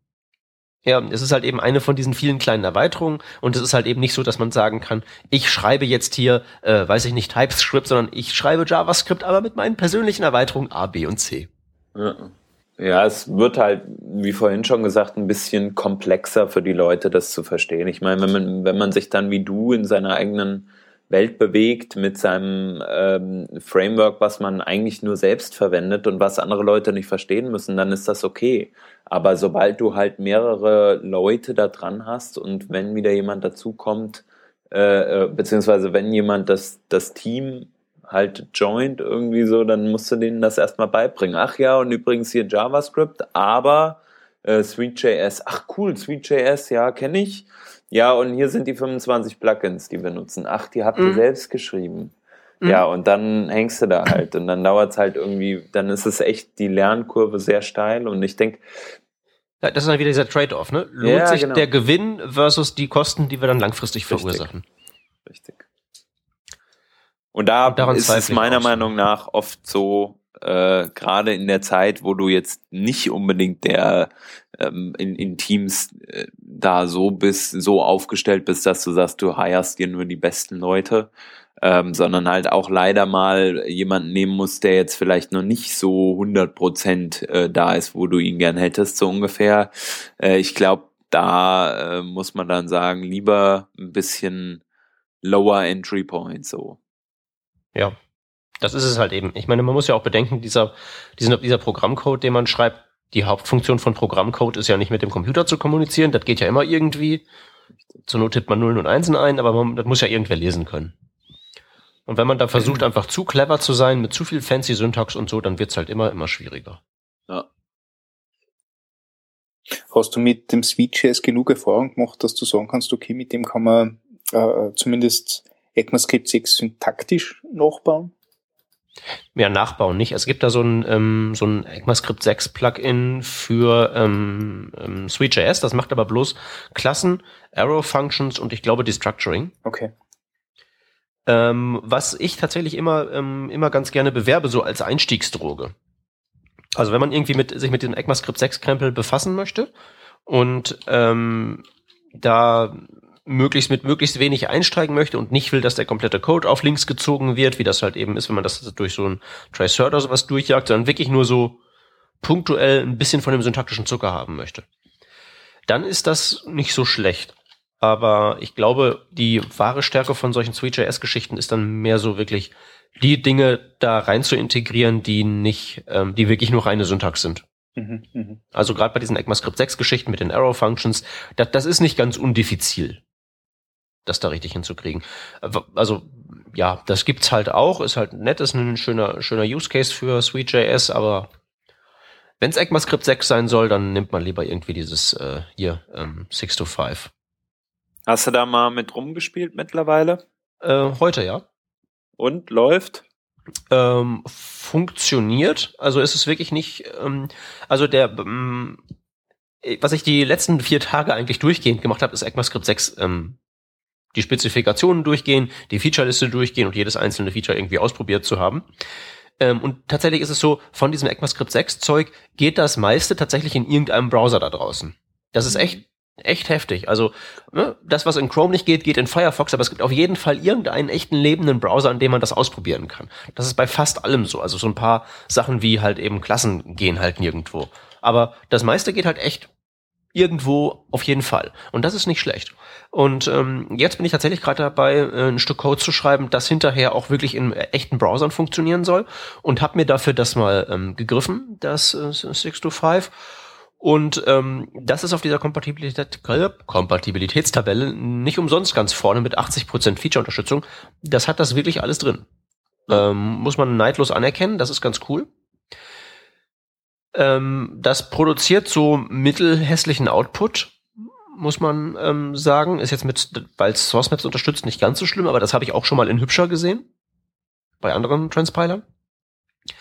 ja, es ist halt eben eine von diesen vielen kleinen Erweiterungen und es ist halt eben nicht so, dass man sagen kann, ich schreibe jetzt hier, äh, weiß ich nicht, TypeScript, sondern ich schreibe JavaScript, aber mit meinen persönlichen Erweiterungen A, B und C. Ja. Ja, es wird halt, wie vorhin schon gesagt, ein bisschen komplexer für die Leute, das zu verstehen. Ich meine, wenn man, wenn man sich dann wie du in seiner eigenen Welt bewegt mit seinem ähm, Framework, was man eigentlich nur selbst verwendet und was andere Leute nicht verstehen müssen, dann ist das okay. Aber sobald du halt mehrere Leute da dran hast und wenn wieder jemand dazukommt, äh, äh, beziehungsweise wenn jemand das, das Team halt joint irgendwie so, dann musst du denen das erstmal beibringen. Ach ja, und übrigens hier JavaScript, aber äh, Sweet.js. Ach cool, Sweet.js, ja, kenne ich. Ja, und hier sind die 25 Plugins, die wir nutzen. Ach, die habt ihr mhm. selbst geschrieben. Mhm. Ja, und dann hängst du da halt und dann dauert's halt irgendwie, dann ist es echt die Lernkurve sehr steil und ich denke, das ist dann wieder dieser Trade-off, ne? Lohnt ja, sich genau. der Gewinn versus die Kosten, die wir dann langfristig Richtig. verursachen. Richtig. Und da und ist es meiner Meinung nach oft so, äh, gerade in der Zeit, wo du jetzt nicht unbedingt der ähm, in, in Teams äh, da so bist, so aufgestellt bist, dass du sagst, du heierst dir nur die besten Leute, ähm, sondern halt auch leider mal jemanden nehmen musst, der jetzt vielleicht noch nicht so 100 Prozent äh, da ist, wo du ihn gern hättest, so ungefähr. Äh, ich glaube, da äh, muss man dann sagen, lieber ein bisschen lower Entry Point so. Ja. Das ist es halt eben. Ich meine, man muss ja auch bedenken, dieser, dieser, dieser Programmcode, den man schreibt, die Hauptfunktion von Programmcode ist ja nicht mit dem Computer zu kommunizieren. Das geht ja immer irgendwie. Zur Not tippt man Nullen und Einsen ein, aber man, das muss ja irgendwer lesen können. Und wenn man da versucht, einfach zu clever zu sein, mit zu viel fancy Syntax und so, dann wird's halt immer, immer schwieriger. Ja. Hast du mit dem Sweet.js genug Erfahrung gemacht, dass du sagen kannst, okay, mit dem kann man äh, zumindest ECMAScript 6 syntaktisch nachbauen? Ja, nachbauen nicht. Es gibt da so ein, ähm, so ein ECMAScript 6 Plugin für ähm, ähm, Sweet.js, das macht aber bloß Klassen, Arrow Functions und ich glaube Destructuring. Okay. Ähm, was ich tatsächlich immer, ähm, immer ganz gerne bewerbe, so als Einstiegsdroge. Also wenn man irgendwie mit, sich mit dem ECMAScript 6 Krempel befassen möchte und ähm, da möglichst mit möglichst wenig einsteigen möchte und nicht will, dass der komplette Code auf links gezogen wird, wie das halt eben ist, wenn man das durch so ein Tracer oder sowas durchjagt, sondern wirklich nur so punktuell ein bisschen von dem syntaktischen Zucker haben möchte. Dann ist das nicht so schlecht. Aber ich glaube, die wahre Stärke von solchen Sweet.js-Geschichten ist dann mehr so wirklich die Dinge da rein zu integrieren, die nicht, ähm, die wirklich nur reine Syntax sind. Mhm, mhm. Also gerade bei diesen ECMAScript 6 Geschichten mit den Arrow Functions, das, das ist nicht ganz undifizil, das da richtig hinzukriegen. Also ja, das gibt's halt auch, ist halt nett, ist ein schöner schöner Use Case für Sweet.js, aber wenn's ECMAScript 6 sein soll, dann nimmt man lieber irgendwie dieses äh, hier ähm, 6 to 5. Hast du da mal mit rumgespielt mittlerweile? Äh, heute ja. Und läuft? Ähm, funktioniert. Also ist es wirklich nicht. Ähm, also der, ähm, was ich die letzten vier Tage eigentlich durchgehend gemacht habe, ist ECMAScript 6 ähm, die Spezifikationen durchgehen, die Featureliste durchgehen und jedes einzelne Feature irgendwie ausprobiert zu haben. Ähm, und tatsächlich ist es so, von diesem ECMAScript 6 Zeug geht das meiste tatsächlich in irgendeinem Browser da draußen. Das ist echt echt heftig. Also ne, das, was in Chrome nicht geht, geht in Firefox, aber es gibt auf jeden Fall irgendeinen echten lebenden Browser, an dem man das ausprobieren kann. Das ist bei fast allem so. Also so ein paar Sachen wie halt eben Klassen gehen halt nirgendwo. Aber das meiste geht halt echt irgendwo auf jeden Fall. Und das ist nicht schlecht. Und ähm, jetzt bin ich tatsächlich gerade dabei, äh, ein Stück Code zu schreiben, das hinterher auch wirklich in echten Browsern funktionieren soll. Und habe mir dafür das mal ähm, gegriffen, das äh, 625 und ähm, das ist auf dieser Kompatibilität, Kompatibilitätstabelle nicht umsonst ganz vorne mit 80% Feature-Unterstützung. Das hat das wirklich alles drin. Ähm, muss man neidlos anerkennen, das ist ganz cool. Ähm, das produziert so mittelhässlichen Output, muss man ähm, sagen. Ist jetzt mit, weil es Source Maps unterstützt, nicht ganz so schlimm, aber das habe ich auch schon mal in hübscher gesehen. Bei anderen Transpilern.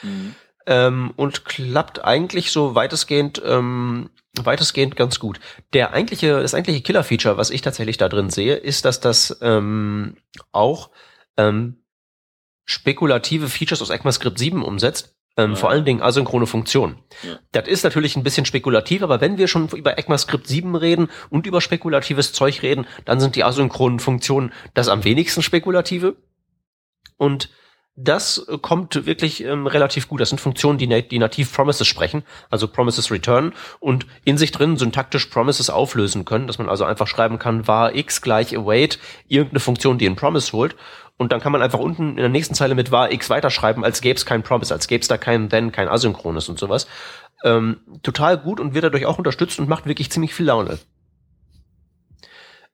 Mhm ähm, und klappt eigentlich so weitestgehend ähm, weitestgehend ganz gut. Der eigentliche, das eigentliche Killer-Feature, was ich tatsächlich da drin sehe, ist, dass das ähm, auch ähm, spekulative Features aus ECMAScript 7 umsetzt. Ähm, ja. Vor allen Dingen asynchrone Funktionen. Ja. Das ist natürlich ein bisschen spekulativ, aber wenn wir schon über ECMAScript 7 reden und über spekulatives Zeug reden, dann sind die asynchronen Funktionen das am wenigsten spekulative. Und das kommt wirklich ähm, relativ gut. Das sind Funktionen, die, nat die nativ Promises sprechen, also Promises Return und in sich drin syntaktisch Promises auflösen können, dass man also einfach schreiben kann, war x gleich await, irgendeine Funktion, die einen Promise holt. Und dann kann man einfach unten in der nächsten Zeile mit war x weiterschreiben, als gäbe es kein Promise, als gäbe es da kein then, kein asynchrones und sowas. Ähm, total gut und wird dadurch auch unterstützt und macht wirklich ziemlich viel Laune.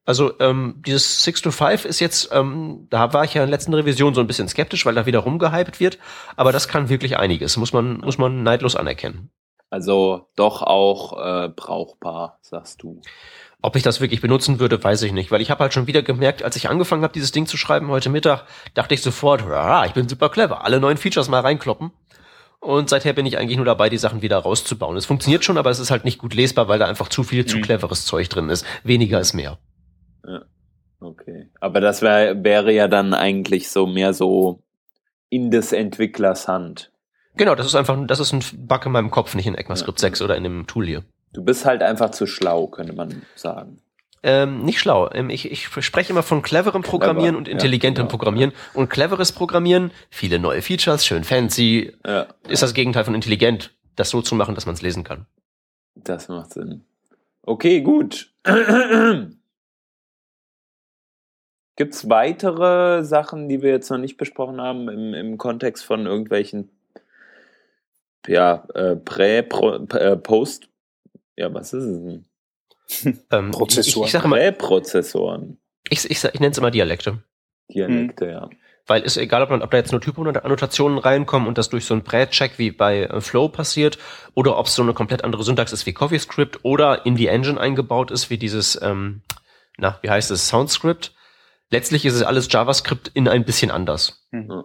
Also ähm, dieses 6 to 5 ist jetzt, ähm, da war ich ja in der letzten Revision so ein bisschen skeptisch, weil da wieder rumgehypt wird, aber das kann wirklich einiges, muss man, muss man neidlos anerkennen. Also doch auch äh, brauchbar, sagst du. Ob ich das wirklich benutzen würde, weiß ich nicht, weil ich habe halt schon wieder gemerkt, als ich angefangen habe, dieses Ding zu schreiben heute Mittag, dachte ich sofort, ich bin super clever, alle neuen Features mal reinkloppen. Und seither bin ich eigentlich nur dabei, die Sachen wieder rauszubauen. Es funktioniert schon, aber es ist halt nicht gut lesbar, weil da einfach zu viel zu mhm. cleveres Zeug drin ist. Weniger ist mehr. Ja. Okay. Aber das wär, wäre ja dann eigentlich so mehr so in des Entwicklers Hand. Genau, das ist einfach, das ist ein Bug in meinem Kopf, nicht in ECMAScript ja. 6 oder in dem Tool hier. Du bist halt einfach zu schlau, könnte man sagen. Ähm, nicht schlau. Ähm, ich, ich spreche immer von cleverem Programmieren Clever. und intelligentem ja, genau. Programmieren. Und cleveres Programmieren, viele neue Features, schön fancy, ja. ist das Gegenteil von intelligent, das so zu machen, dass man es lesen kann. Das macht Sinn. Okay, gut. (clears throat) Gibt's weitere Sachen, die wir jetzt noch nicht besprochen haben im, im Kontext von irgendwelchen ja, äh, Prä, Pro, äh, Post, ja, was ist es denn? (laughs) Ähm, Prozessoren. Ich, ich sage immer, Präprozessoren. ich, ich, ich nenne es immer Dialekte. Dialekte, ja. Weil ist egal, ob, man, ob da jetzt nur Typo-Annotationen reinkommen und das durch so einen Prä-Check wie bei äh, Flow passiert oder ob es so eine komplett andere Syntax ist wie CoffeeScript oder in die Engine eingebaut ist wie dieses, ähm, na, wie heißt es, SoundScript. Letztlich ist es alles JavaScript in ein bisschen anders. Mhm.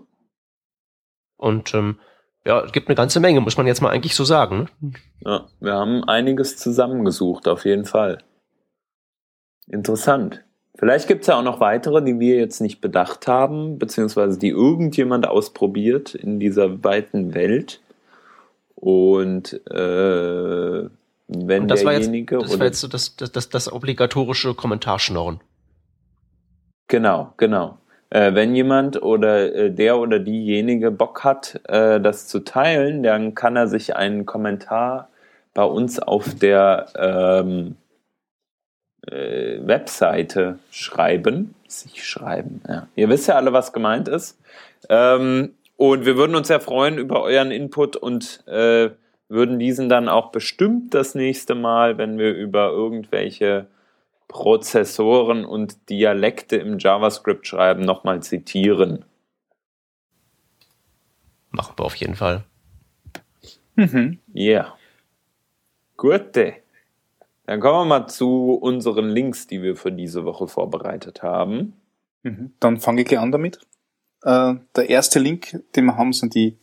Und ähm, ja, es gibt eine ganze Menge, muss man jetzt mal eigentlich so sagen. Ne? Ja, wir haben einiges zusammengesucht, auf jeden Fall. Interessant. Vielleicht gibt es ja auch noch weitere, die wir jetzt nicht bedacht haben, beziehungsweise die irgendjemand ausprobiert in dieser weiten Welt. Und äh, wenn Und das war jetzt, derjenige das war jetzt so das, das, das, das obligatorische Kommentarschnorren. Genau, genau. Äh, wenn jemand oder äh, der oder diejenige Bock hat, äh, das zu teilen, dann kann er sich einen Kommentar bei uns auf der ähm, äh, Webseite schreiben. Sich schreiben, ja. Ihr wisst ja alle, was gemeint ist. Ähm, und wir würden uns sehr freuen über euren Input und äh, würden diesen dann auch bestimmt das nächste Mal, wenn wir über irgendwelche Prozessoren und Dialekte im JavaScript schreiben, nochmal zitieren. Machen wir auf jeden Fall. Mhm. Ja. Gute. Dann kommen wir mal zu unseren Links, die wir für diese Woche vorbereitet haben. Mhm. Dann fange ich gleich an damit. Äh, der erste Link, den wir haben, sind die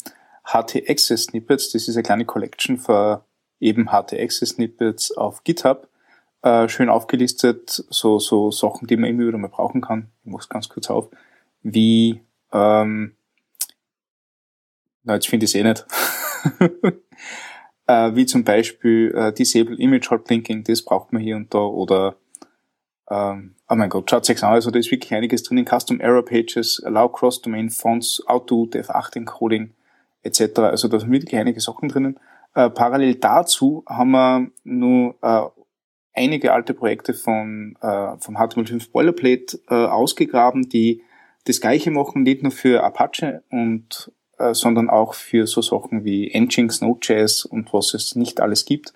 HT-Access-Snippets. Das ist eine kleine Collection für eben HT-Access-Snippets auf GitHub. Äh, schön aufgelistet, so, so Sachen, die man immer wieder mal brauchen kann. Ich mach's ganz kurz auf. Wie, ähm, na, jetzt finde ich es eh nicht. (laughs) äh, wie zum Beispiel äh, Disable Image Hot Linking, das braucht man hier und da, oder ähm, oh mein Gott, schaut euch an, also da ist wirklich einiges drin. Custom Error Pages, Allow Cross-Domain Fonts, Auto, Dev8 Encoding, etc. Also da sind wirklich einige Sachen drinnen. Äh, parallel dazu haben wir nur äh, einige alte Projekte von äh, vom HTML5 Boilerplate äh, ausgegraben, die das gleiche machen, nicht nur für Apache und äh, sondern auch für so Sachen wie Nginx, Node.js und was es nicht alles gibt.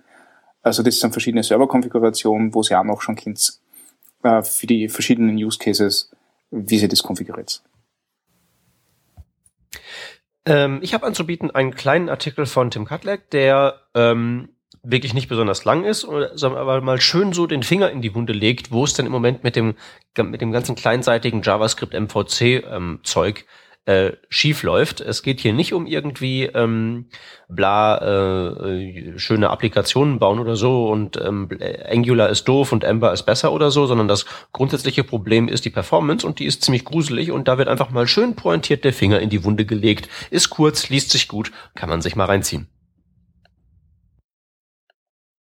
Also das sind verschiedene Serverkonfigurationen, wo sie auch noch schon kennt, äh, für die verschiedenen Use Cases, wie sie das konfiguriert. Ähm, ich habe anzubieten einen kleinen Artikel von Tim Katlek, der ähm, wirklich nicht besonders lang ist, sondern aber mal schön so den Finger in die Wunde legt, wo es denn im Moment mit dem mit dem ganzen kleinseitigen JavaScript MVC ähm, Zeug äh, schief läuft. Es geht hier nicht um irgendwie ähm, bla äh, schöne Applikationen bauen oder so und ähm, Angular ist doof und Ember ist besser oder so, sondern das grundsätzliche Problem ist die Performance und die ist ziemlich gruselig und da wird einfach mal schön pointiert der Finger in die Wunde gelegt. Ist kurz, liest sich gut, kann man sich mal reinziehen.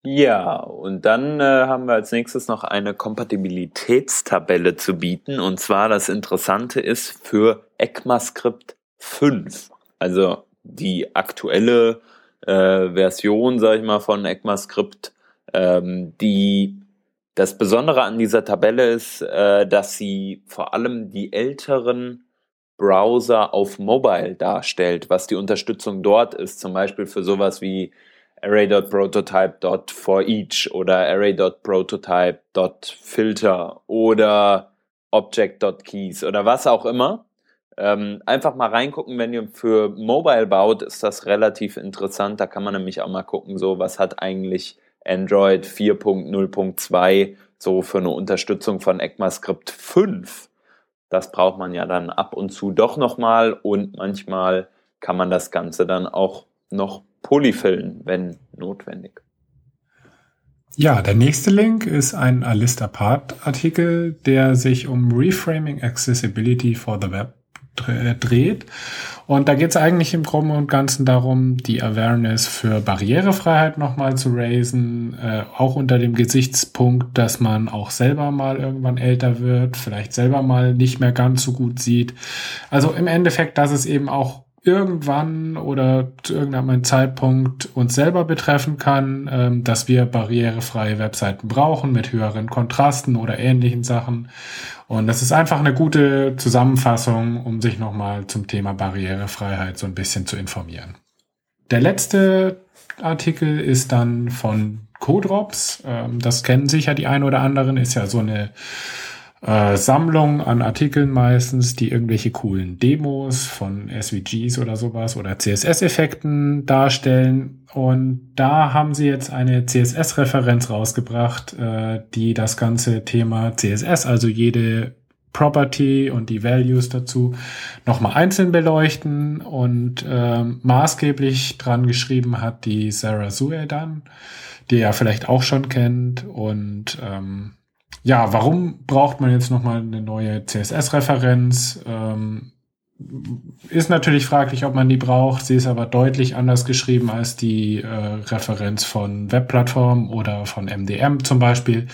Ja, und dann äh, haben wir als nächstes noch eine Kompatibilitätstabelle zu bieten. Und zwar das Interessante ist für ECMAScript 5. Also die aktuelle äh, Version, sage ich mal, von ECMAScript. Ähm, die das Besondere an dieser Tabelle ist, äh, dass sie vor allem die älteren Browser auf Mobile darstellt, was die Unterstützung dort ist, zum Beispiel für sowas wie array.prototype.forEach oder array.prototype.filter oder object.keys oder was auch immer. Ähm, einfach mal reingucken, wenn ihr für Mobile baut, ist das relativ interessant. Da kann man nämlich auch mal gucken, so was hat eigentlich Android 4.0.2 so für eine Unterstützung von ECMAScript 5. Das braucht man ja dann ab und zu doch nochmal und manchmal kann man das Ganze dann auch noch polyfillen, wenn notwendig. Ja, der nächste Link ist ein Alista Part Artikel, der sich um Reframing Accessibility for the Web dreht. Und da geht es eigentlich im Groben und Ganzen darum, die Awareness für Barrierefreiheit nochmal zu raisen, äh, auch unter dem Gesichtspunkt, dass man auch selber mal irgendwann älter wird, vielleicht selber mal nicht mehr ganz so gut sieht. Also im Endeffekt, dass es eben auch irgendwann oder zu irgendeinem Zeitpunkt uns selber betreffen kann, ähm, dass wir barrierefreie Webseiten brauchen mit höheren Kontrasten oder ähnlichen Sachen. Und das ist einfach eine gute Zusammenfassung, um sich nochmal zum Thema Barrierefreiheit so ein bisschen zu informieren. Der letzte Artikel ist dann von Codrops. Ähm, das kennen sicher die ein oder anderen, ist ja so eine äh, Sammlung an Artikeln meistens, die irgendwelche coolen Demos von SVGs oder sowas oder CSS-Effekten darstellen. Und da haben sie jetzt eine CSS-Referenz rausgebracht, äh, die das ganze Thema CSS, also jede Property und die Values dazu nochmal einzeln beleuchten und äh, maßgeblich dran geschrieben hat die Sarah Suedan, die ihr vielleicht auch schon kennt und ähm, ja, warum braucht man jetzt nochmal eine neue CSS-Referenz? Ähm, ist natürlich fraglich, ob man die braucht. Sie ist aber deutlich anders geschrieben als die äh, Referenz von Webplattformen oder von MDM zum Beispiel.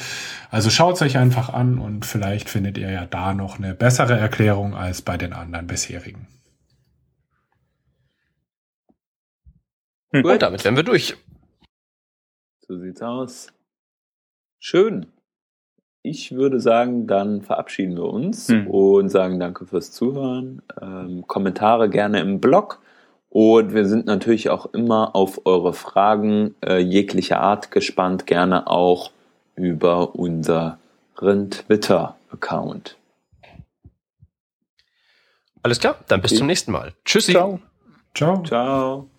Also schaut es euch einfach an und vielleicht findet ihr ja da noch eine bessere Erklärung als bei den anderen bisherigen. Gut, und damit wären wir durch. So sieht's aus. Schön ich würde sagen, dann verabschieden wir uns hm. und sagen danke fürs Zuhören. Ähm, Kommentare gerne im Blog. Und wir sind natürlich auch immer auf eure Fragen äh, jeglicher Art gespannt, gerne auch über unseren Twitter-Account. Alles klar, dann bis okay. zum nächsten Mal. Tschüssi. Ciao. Ciao. Ciao.